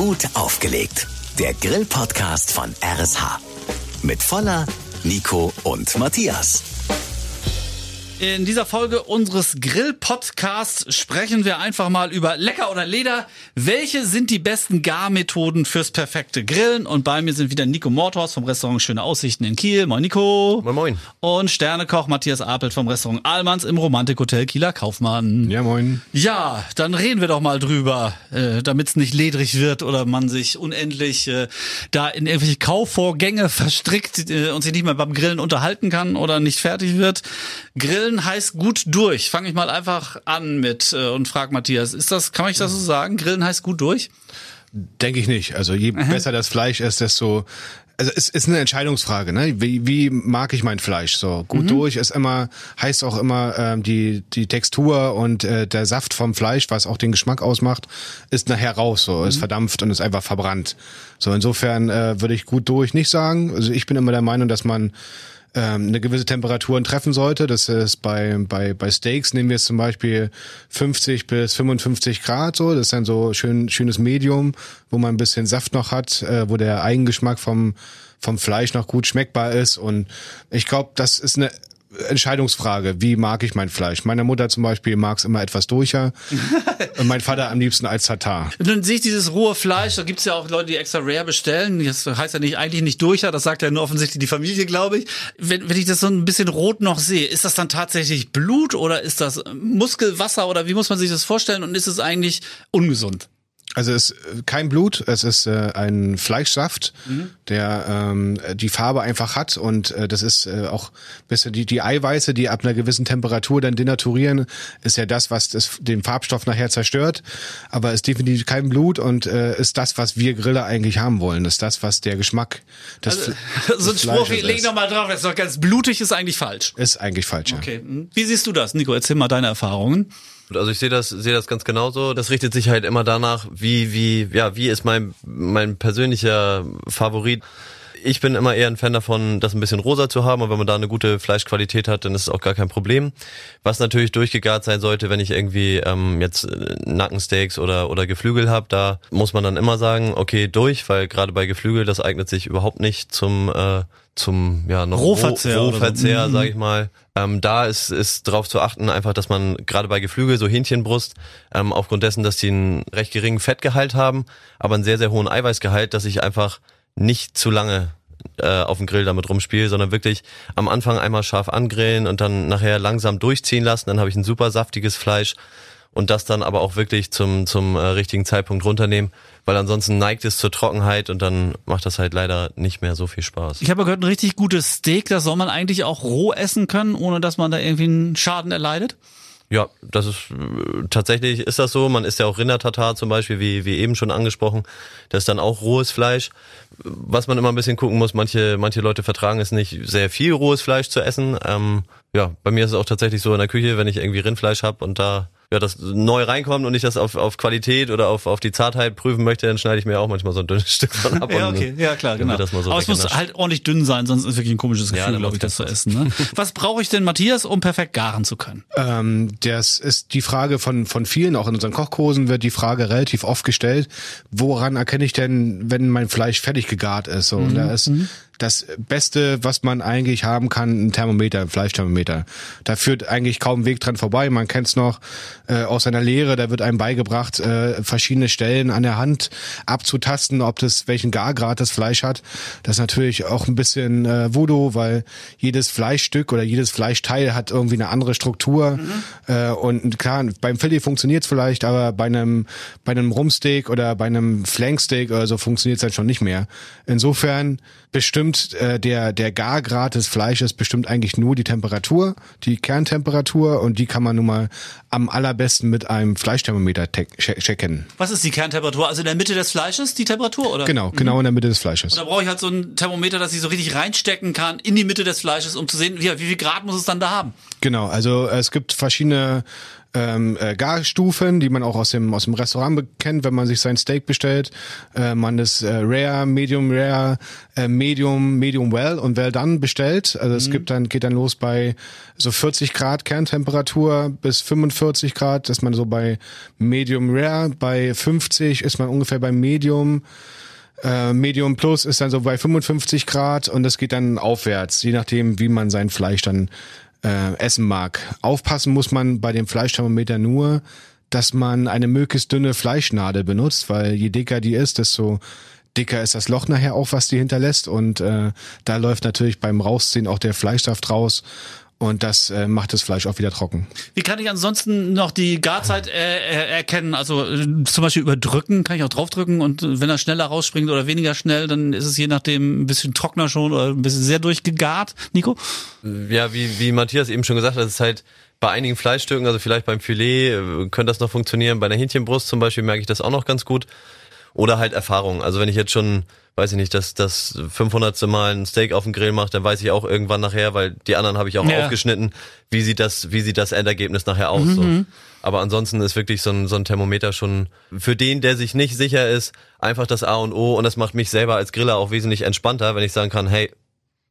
Gut aufgelegt. Der Grill-Podcast von RSH. Mit Voller, Nico und Matthias. In dieser Folge unseres Grill-Podcasts sprechen wir einfach mal über Lecker oder Leder. Welche sind die besten Garmethoden fürs perfekte Grillen? Und bei mir sind wieder Nico Morthorst vom Restaurant Schöne Aussichten in Kiel. Moin Nico. Moin Moin. Und Sternekoch Matthias Apelt vom Restaurant Ahlmanns im Romantikhotel Kieler Kaufmann. Ja, moin. Ja, dann reden wir doch mal drüber, äh, damit es nicht ledrig wird oder man sich unendlich äh, da in irgendwelche Kaufvorgänge verstrickt äh, und sich nicht mehr beim Grillen unterhalten kann oder nicht fertig wird. Grillen heißt gut durch. Fange ich mal einfach an mit äh, und frag Matthias, ist das, kann ich das so sagen? Grillen heißt gut durch? Denke ich nicht. Also je besser das Fleisch ist, desto also es ist eine Entscheidungsfrage, ne? Wie, wie mag ich mein Fleisch? So gut durch ist immer heißt auch immer ähm, die die Textur und äh, der Saft vom Fleisch, was auch den Geschmack ausmacht, ist nachher raus. So ist verdampft und ist einfach verbrannt. So insofern äh, würde ich gut durch nicht sagen. Also ich bin immer der Meinung, dass man ähm, eine gewisse Temperaturen treffen sollte. Das ist bei, bei, bei Steaks nehmen wir jetzt zum Beispiel 50 bis 55 Grad so. Das ist dann so schön, schönes Medium, wo man ein bisschen Saft noch hat, äh, wo der Eigengeschmack vom, vom Fleisch noch gut schmeckbar ist. Und ich glaube, das ist eine Entscheidungsfrage. Wie mag ich mein Fleisch? Meine Mutter zum Beispiel mag es immer etwas durcher und mein Vater am liebsten als Tatar. Und dann sehe ich dieses rohe Fleisch, da gibt's ja auch Leute, die extra rare bestellen. Das heißt ja nicht eigentlich nicht durcher, das sagt ja nur offensichtlich die Familie, glaube ich. Wenn, wenn ich das so ein bisschen rot noch sehe, ist das dann tatsächlich Blut oder ist das Muskelwasser oder wie muss man sich das vorstellen und ist es eigentlich ungesund? Also es ist kein Blut, es ist äh, ein Fleischsaft, der ähm, die Farbe einfach hat und äh, das ist äh, auch bisschen die die Eiweiße, die ab einer gewissen Temperatur dann denaturieren, ist ja das, was das, den Farbstoff nachher zerstört. Aber es ist definitiv kein Blut und äh, ist das, was wir Griller eigentlich haben wollen. Ist das, was der Geschmack des, Also, so ein Spruch, Fleisches leg ist. noch mal drauf, das ist doch ganz blutig, ist eigentlich falsch. Ist eigentlich falsch, ja. Okay. hm. Wie siehst du das, Nico? Erzähl mal deine Erfahrungen. Also ich sehe das, sehe das ganz genauso. Das richtet sich halt immer danach, wie, wie, ja, wie ist mein, mein persönlicher Favorit. Ich bin immer eher ein Fan davon, das ein bisschen rosa zu haben und wenn man da eine gute Fleischqualität hat, dann ist es auch gar kein Problem. Was natürlich durchgegart sein sollte, wenn ich irgendwie ähm, jetzt äh, Nackensteaks oder, oder Geflügel habe, da muss man dann immer sagen, okay, durch, weil gerade bei Geflügel, das eignet sich überhaupt nicht zum, äh, zum ja, noch Rohverzehr Roh, oder so. Rohverzehr, Mhm. sag ich mal. Ähm, da ist, ist darauf zu achten, einfach, dass man gerade bei Geflügel, so Hähnchenbrust, ähm, aufgrund dessen, dass die einen recht geringen Fettgehalt haben, aber einen sehr, sehr hohen Eiweißgehalt, dass ich einfach nicht zu lange äh, auf dem Grill damit rumspiele, sondern wirklich am Anfang einmal scharf angrillen und dann nachher langsam durchziehen lassen. Dann habe ich ein super saftiges Fleisch und das dann aber auch wirklich zum, zum äh, richtigen Zeitpunkt runternehmen, weil ansonsten neigt es zur Trockenheit und dann macht das halt leider nicht mehr so viel Spaß. Ich habe gehört, ein richtig gutes Steak, das soll man eigentlich auch roh essen können, ohne dass man da irgendwie einen Schaden erleidet. Ja, das ist tatsächlich ist das so. Man isst ja auch Rindertatar zum Beispiel, wie, wie eben schon angesprochen. Das ist dann auch rohes Fleisch. Was man immer ein bisschen gucken muss, manche, manche Leute vertragen es nicht, sehr viel rohes Fleisch zu essen. Ähm, ja, bei mir ist es auch tatsächlich so in der Küche, wenn ich irgendwie Rindfleisch habe und da ja, das neu reinkommt und ich das auf, auf Qualität oder auf, auf die Zartheit prüfen möchte, dann schneide ich mir auch manchmal so ein dünnes Stück von ab. Ja, okay, ja klar, genau. Das mal so Aber es muss halt ordentlich dünn sein, sonst ist wirklich ein komisches Ja, Gefühl, dann glaube ich, das zu essen. Ne? Was brauche ich denn, Matthias, um perfekt garen zu können? Ähm, das ist die Frage von, von vielen, auch in unseren Kochkursen wird die Frage relativ oft gestellt, woran erkenne ich denn, wenn mein Fleisch fertig gegart ist? So, und da ist das Beste, was man eigentlich haben kann, ein Thermometer, ein Fleischthermometer. Da führt eigentlich kaum Weg dran vorbei. Man kennt es noch äh, aus seiner Lehre, da wird einem beigebracht, äh, verschiedene Stellen an der Hand abzutasten, ob das welchen Gargrad das Fleisch hat. Das ist natürlich auch ein bisschen äh, Voodoo, weil jedes Fleischstück oder jedes Fleischteil hat irgendwie eine andere Struktur. Äh, und klar, beim Filet funktioniert's vielleicht, aber bei einem bei einem Rumsteak oder bei einem Flanksteak oder so funktioniert's dann schon nicht mehr. Insofern bestimmt äh, der der Gargrad des Fleisches bestimmt eigentlich nur die Temperatur, die Kerntemperatur und die kann man nun mal am allerbesten mit einem Fleischthermometer te- che- checken. Was ist die Kerntemperatur? Also in der Mitte des Fleisches die Temperatur, oder? Genau, genau in der Mitte des Fleisches. Da brauche ich halt so ein Thermometer, das ich so richtig reinstecken kann in die Mitte des Fleisches, um zu sehen, wie, wie viel Grad muss es dann da haben. Genau, also es gibt verschiedene ähm, äh, Garstufen, die man auch aus dem aus dem Restaurant kennt, wenn man sich sein Steak bestellt. Äh, man ist äh, Rare, Medium Rare, äh, Medium, Medium Well und Well Done bestellt. Also es gibt dann geht dann los bei so 40 Grad Kerntemperatur bis 45 Grad, ist man so bei Medium Rare. Bei 50 ist man ungefähr bei Medium. Äh, Medium Plus ist dann so bei 55 Grad und das geht dann aufwärts, je nachdem, wie man sein Fleisch dann äh, essen mag. Aufpassen muss man bei dem Fleischthermometer nur, dass man eine möglichst dünne Fleischnadel benutzt, weil je dicker die ist, desto dicker ist das Loch nachher auch, was die hinterlässt. Und äh, da läuft natürlich beim Rausziehen auch der Fleischsaft raus. Und das äh, macht das Fleisch auch wieder trocken. Wie kann ich ansonsten noch die Garzeit äh, äh, erkennen? Also äh, zum Beispiel überdrücken, kann ich auch draufdrücken und wenn er schneller rausspringt oder weniger schnell, dann ist es je nachdem ein bisschen trockener schon oder ein bisschen sehr durchgegart. Nico? Ja, wie, wie Matthias eben schon gesagt hat, es ist halt bei einigen Fleischstücken, also vielleicht beim Filet, äh, könnte das noch funktionieren. Bei einer Hähnchenbrust zum Beispiel merke ich das auch noch ganz gut. Oder halt Erfahrung. Also wenn ich jetzt schon, weiß ich nicht, das, das 500. Mal ein Steak auf dem Grill mache, dann weiß ich auch irgendwann nachher, weil die anderen habe ich auch Ja. aufgeschnitten, wie sieht das, wie sieht das Endergebnis nachher aus. So. Aber ansonsten ist wirklich so ein, so ein Thermometer schon für den, der sich nicht sicher ist, einfach das A und O und das macht mich selber als Griller auch wesentlich entspannter, wenn ich sagen kann, hey,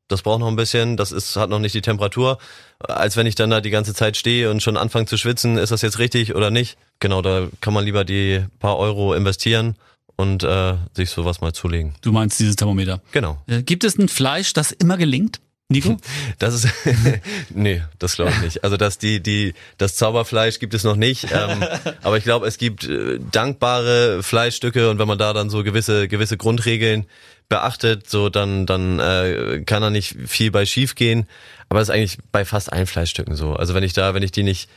das braucht noch ein bisschen, das ist, hat noch nicht die Temperatur, als wenn ich dann da die ganze Zeit stehe und schon anfange zu schwitzen, ist das jetzt richtig oder nicht? Genau, da kann man lieber die paar Euro investieren und äh, sich sowas mal zulegen. Du meinst dieses Thermometer. Genau. Äh, Gibt es ein Fleisch, das immer gelingt? Nico? Das ist nee, das glaube ich nicht. Also dass die die das Zauberfleisch gibt es noch nicht, ähm, aber ich glaube, es gibt äh, dankbare Fleischstücke und wenn man da dann so gewisse gewisse Grundregeln beachtet, so dann dann äh, kann da nicht viel bei schief gehen, aber das ist eigentlich bei fast allen Fleischstücken so. Also wenn ich da, wenn ich die nicht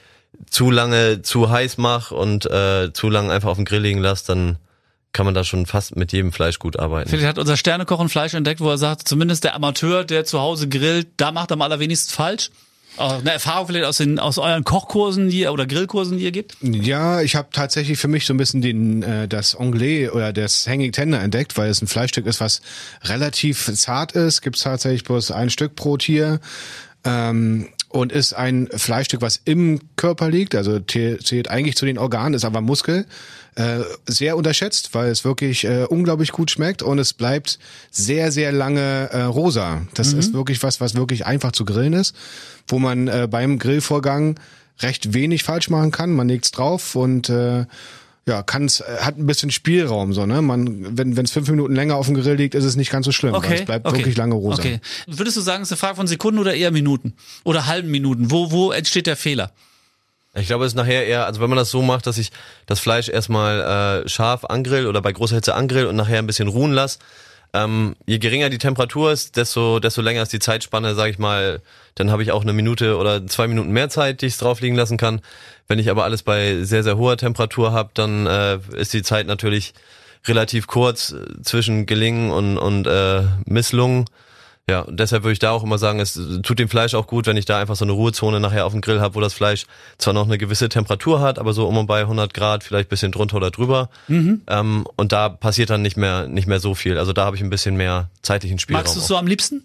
zu lange zu heiß mache und äh, zu lange einfach auf den Grill liegen lasse, dann kann man da schon fast mit jedem Fleisch gut arbeiten. Vielleicht hat unser Sternekoch ein Fleisch entdeckt, wo er sagt, zumindest der Amateur, der zu Hause grillt, da macht er am allerwenigsten falsch. Auch Eine Erfahrung vielleicht aus, den, aus euren Kochkursen die oder Grillkursen, die ihr gibt? Ja, ich habe tatsächlich für mich so ein bisschen den äh, das Anglais oder das Hanging Tender entdeckt, weil es ein Fleischstück ist, was relativ zart ist. Gibt tatsächlich bloß ein Stück pro Tier. Ähm, und ist ein Fleischstück, was im Körper liegt, also zählt eigentlich zu den Organen, ist aber Muskel. Äh, sehr unterschätzt, weil es wirklich äh, unglaublich gut schmeckt und es bleibt sehr, sehr lange äh, rosa. Das ist wirklich was, was wirklich einfach zu grillen ist, wo man äh, beim Grillvorgang recht wenig falsch machen kann. Man legt's drauf und äh, ja, kann's, äh, hat ein bisschen Spielraum so, ne? Man, wenn es fünf Minuten länger auf dem Grill liegt, ist es nicht ganz so schlimm. weil es bleibt wirklich lange rosa. Okay. Würdest du sagen, es ist eine Frage von Sekunden oder eher Minuten? Oder halben Minuten? Wo, wo entsteht der Fehler? Ich glaube, es ist nachher eher, also wenn man das so macht, dass ich das Fleisch erstmal äh, scharf angrill oder bei großer Hitze angrill und nachher ein bisschen ruhen lasse, ähm, je geringer die Temperatur ist, desto, desto länger ist die Zeitspanne, sage ich mal, dann habe ich auch eine Minute oder zwei Minuten mehr Zeit, die ich drauf liegen lassen kann. Wenn ich aber alles bei sehr, sehr hoher Temperatur habe, dann äh, ist die Zeit natürlich relativ kurz äh, zwischen Gelingen und, und äh, Misslungen. Ja, und deshalb würde ich da auch immer sagen, es tut dem Fleisch auch gut, wenn ich da einfach so eine Ruhezone nachher auf dem Grill habe, wo das Fleisch zwar noch eine gewisse Temperatur hat, aber so um und bei 100 Grad, vielleicht bisschen drunter oder drüber. Ähm, und da passiert dann nicht mehr nicht mehr so viel. Also da habe ich ein bisschen mehr zeitlichen Spielraum. Magst du es so am liebsten?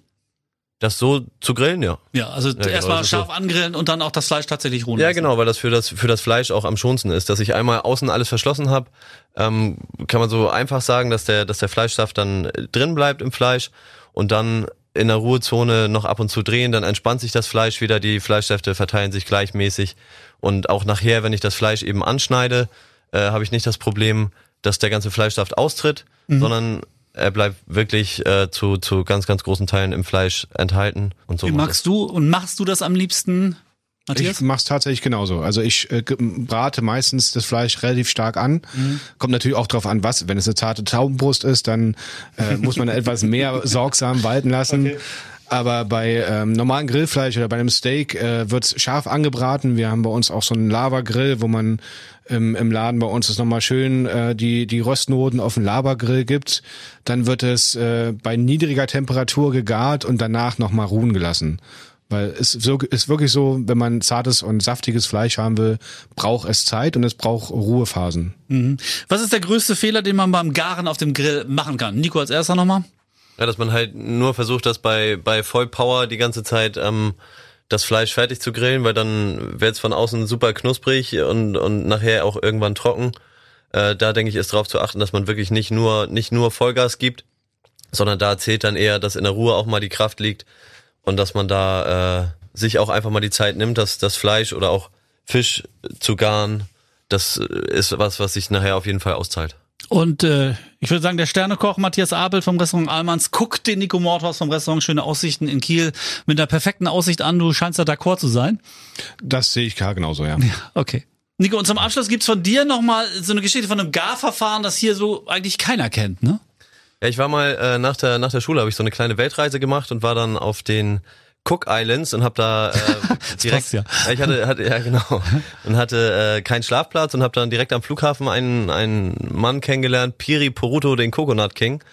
Das so zu grillen, ja. Ja, also genau, erstmal ist scharf so. angrillen und dann auch das Fleisch tatsächlich ruhen Ja, lassen. genau, weil das für das für das Fleisch auch am schonsten ist, dass ich einmal außen alles verschlossen habe. Ähm, kann man so einfach sagen, dass der dass der Fleischsaft dann äh, drin bleibt im Fleisch und dann in der Ruhezone noch ab und zu drehen, dann entspannt sich das Fleisch wieder, die Fleischsäfte verteilen sich gleichmäßig. Und auch nachher, wenn ich das Fleisch eben anschneide, äh, habe ich nicht das Problem, dass der ganze Fleischsaft austritt, sondern er bleibt wirklich äh, zu, zu ganz, ganz großen Teilen im Fleisch enthalten. Und so. Wie magst du und machst du das am liebsten, Matthias? Ich mach's tatsächlich genauso. Also ich äh, brate meistens das Fleisch relativ stark an. Mhm. Kommt natürlich auch drauf an, was. Wenn es eine zarte Taubenbrust ist, dann äh, muss man etwas mehr sorgsam walten lassen. Aber bei ähm, normalen Grillfleisch oder bei einem Steak äh, wird's scharf angebraten. Wir haben bei uns auch so einen Lava-Grill, wo man im, im Laden bei uns ist nochmal schön äh, die, die Röstnoten auf den Lava-Grill gibt. Dann wird es äh, bei niedriger Temperatur gegart und danach nochmal ruhen gelassen. Weil es so- ist wirklich so, wenn man zartes und saftiges Fleisch haben will, braucht es Zeit und es braucht Ruhephasen. Was ist der größte Fehler, den man beim Garen auf dem Grill machen kann? Nico als erster nochmal. Ja, dass man halt nur versucht, das bei, bei Vollpower die ganze Zeit ähm, das Fleisch fertig zu grillen, weil dann wird es von außen super knusprig und, und nachher auch irgendwann trocken. Äh, da denke ich, ist darauf zu achten, dass man wirklich nicht nur, nicht nur Vollgas gibt, sondern da zählt dann eher, dass in der Ruhe auch mal die Kraft liegt und dass man da äh, sich auch einfach mal die Zeit nimmt, dass das Fleisch oder auch Fisch zu garen, das ist was, was sich nachher auf jeden Fall auszahlt. Und äh, ich würde sagen, der Sternekoch Matthias Abel vom Restaurant Almans guckt den Nico Mordhaus vom Restaurant Schöne Aussichten in Kiel mit einer perfekten Aussicht an. Du scheinst da d'accord zu sein. Das sehe ich gar genauso, ja. Ja, okay. Nico, und zum Abschluss gibt's von dir nochmal so eine Geschichte von einem Garverfahren, das hier so eigentlich keiner kennt, ne? Ja, ich war mal äh, nach der nach der Schule habe ich so eine kleine Weltreise gemacht und war dann auf den Cook Islands und habe da äh, direkt ja. ich hatte, hatte ja genau und hatte äh, keinen Schlafplatz und habe dann direkt am Flughafen einen einen Mann kennengelernt, Piri Poruto, den Coconut King.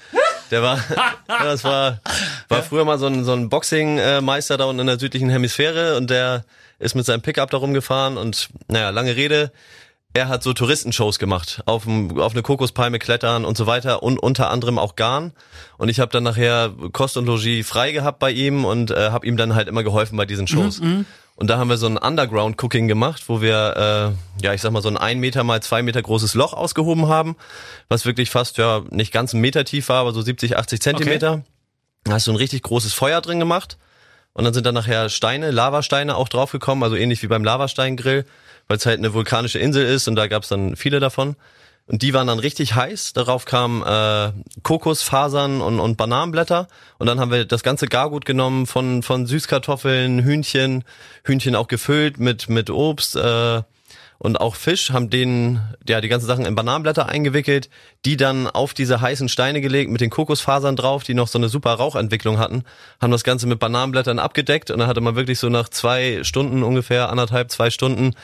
Der war ja, das war war früher mal so ein so ein Boxing Meister da unten in der südlichen Hemisphäre und der ist mit seinem Pickup da rumgefahren und naja, lange Rede, er hat so Touristenshows gemacht, auf, auf eine Kokospalme klettern und so weiter und unter anderem auch Garn. Und ich habe dann nachher Kost und Logis frei gehabt bei ihm und äh, habe ihm dann halt immer geholfen bei diesen Shows. Mhm, und da haben wir so ein Underground-Cooking gemacht, wo wir, äh, ja, ich sag mal, so ein ein Meter mal zwei Meter großes Loch ausgehoben haben, was wirklich fast, ja, nicht ganz einen Meter tief war, aber so 70, 80 Zentimeter. Okay. Da hast du ein richtig großes Feuer drin gemacht. Und dann sind da nachher Steine, Lavasteine auch draufgekommen, also ähnlich wie beim Lavasteingrill weil es halt eine vulkanische Insel ist und da gab es dann viele davon. Und die waren dann richtig heiß. Darauf kamen äh, Kokosfasern und, und Bananenblätter. Und dann haben wir das ganze Gargut genommen von, von Süßkartoffeln, Hühnchen, Hühnchen auch gefüllt mit, mit Obst, äh, und auch Fisch, haben den, ja, die ganzen Sachen in Bananenblätter eingewickelt, die dann auf diese heißen Steine gelegt mit den Kokosfasern drauf, die noch so eine super Rauchentwicklung hatten, haben das Ganze mit Bananenblättern abgedeckt und dann hatte man wirklich so nach zwei Stunden ungefähr, anderthalb, zwei Stunden,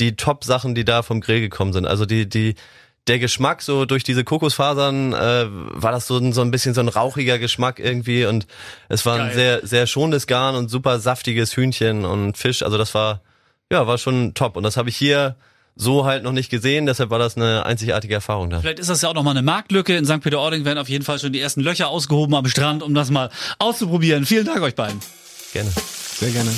die Top-Sachen, die da vom Grill gekommen sind. Also die, die, der Geschmack so durch diese Kokosfasern äh, war das so ein, so ein bisschen so ein rauchiger Geschmack irgendwie und es war Geil. ein sehr sehr schonendes Garn und super saftiges Hühnchen und Fisch. Also das war ja war schon top und das habe ich hier so halt noch nicht gesehen, deshalb war das eine einzigartige Erfahrung da. Vielleicht ist das ja auch nochmal eine Marktlücke. In St. Peter-Ording werden auf jeden Fall schon die ersten Löcher ausgehoben am Strand, um das mal auszuprobieren. Vielen Dank euch beiden. Gerne. Sehr gerne.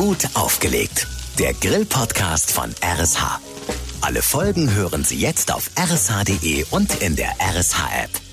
Gut aufgelegt. Der Grill-Podcast von RSH. Alle Folgen hören Sie jetzt auf rsh.de und in der RSH-App.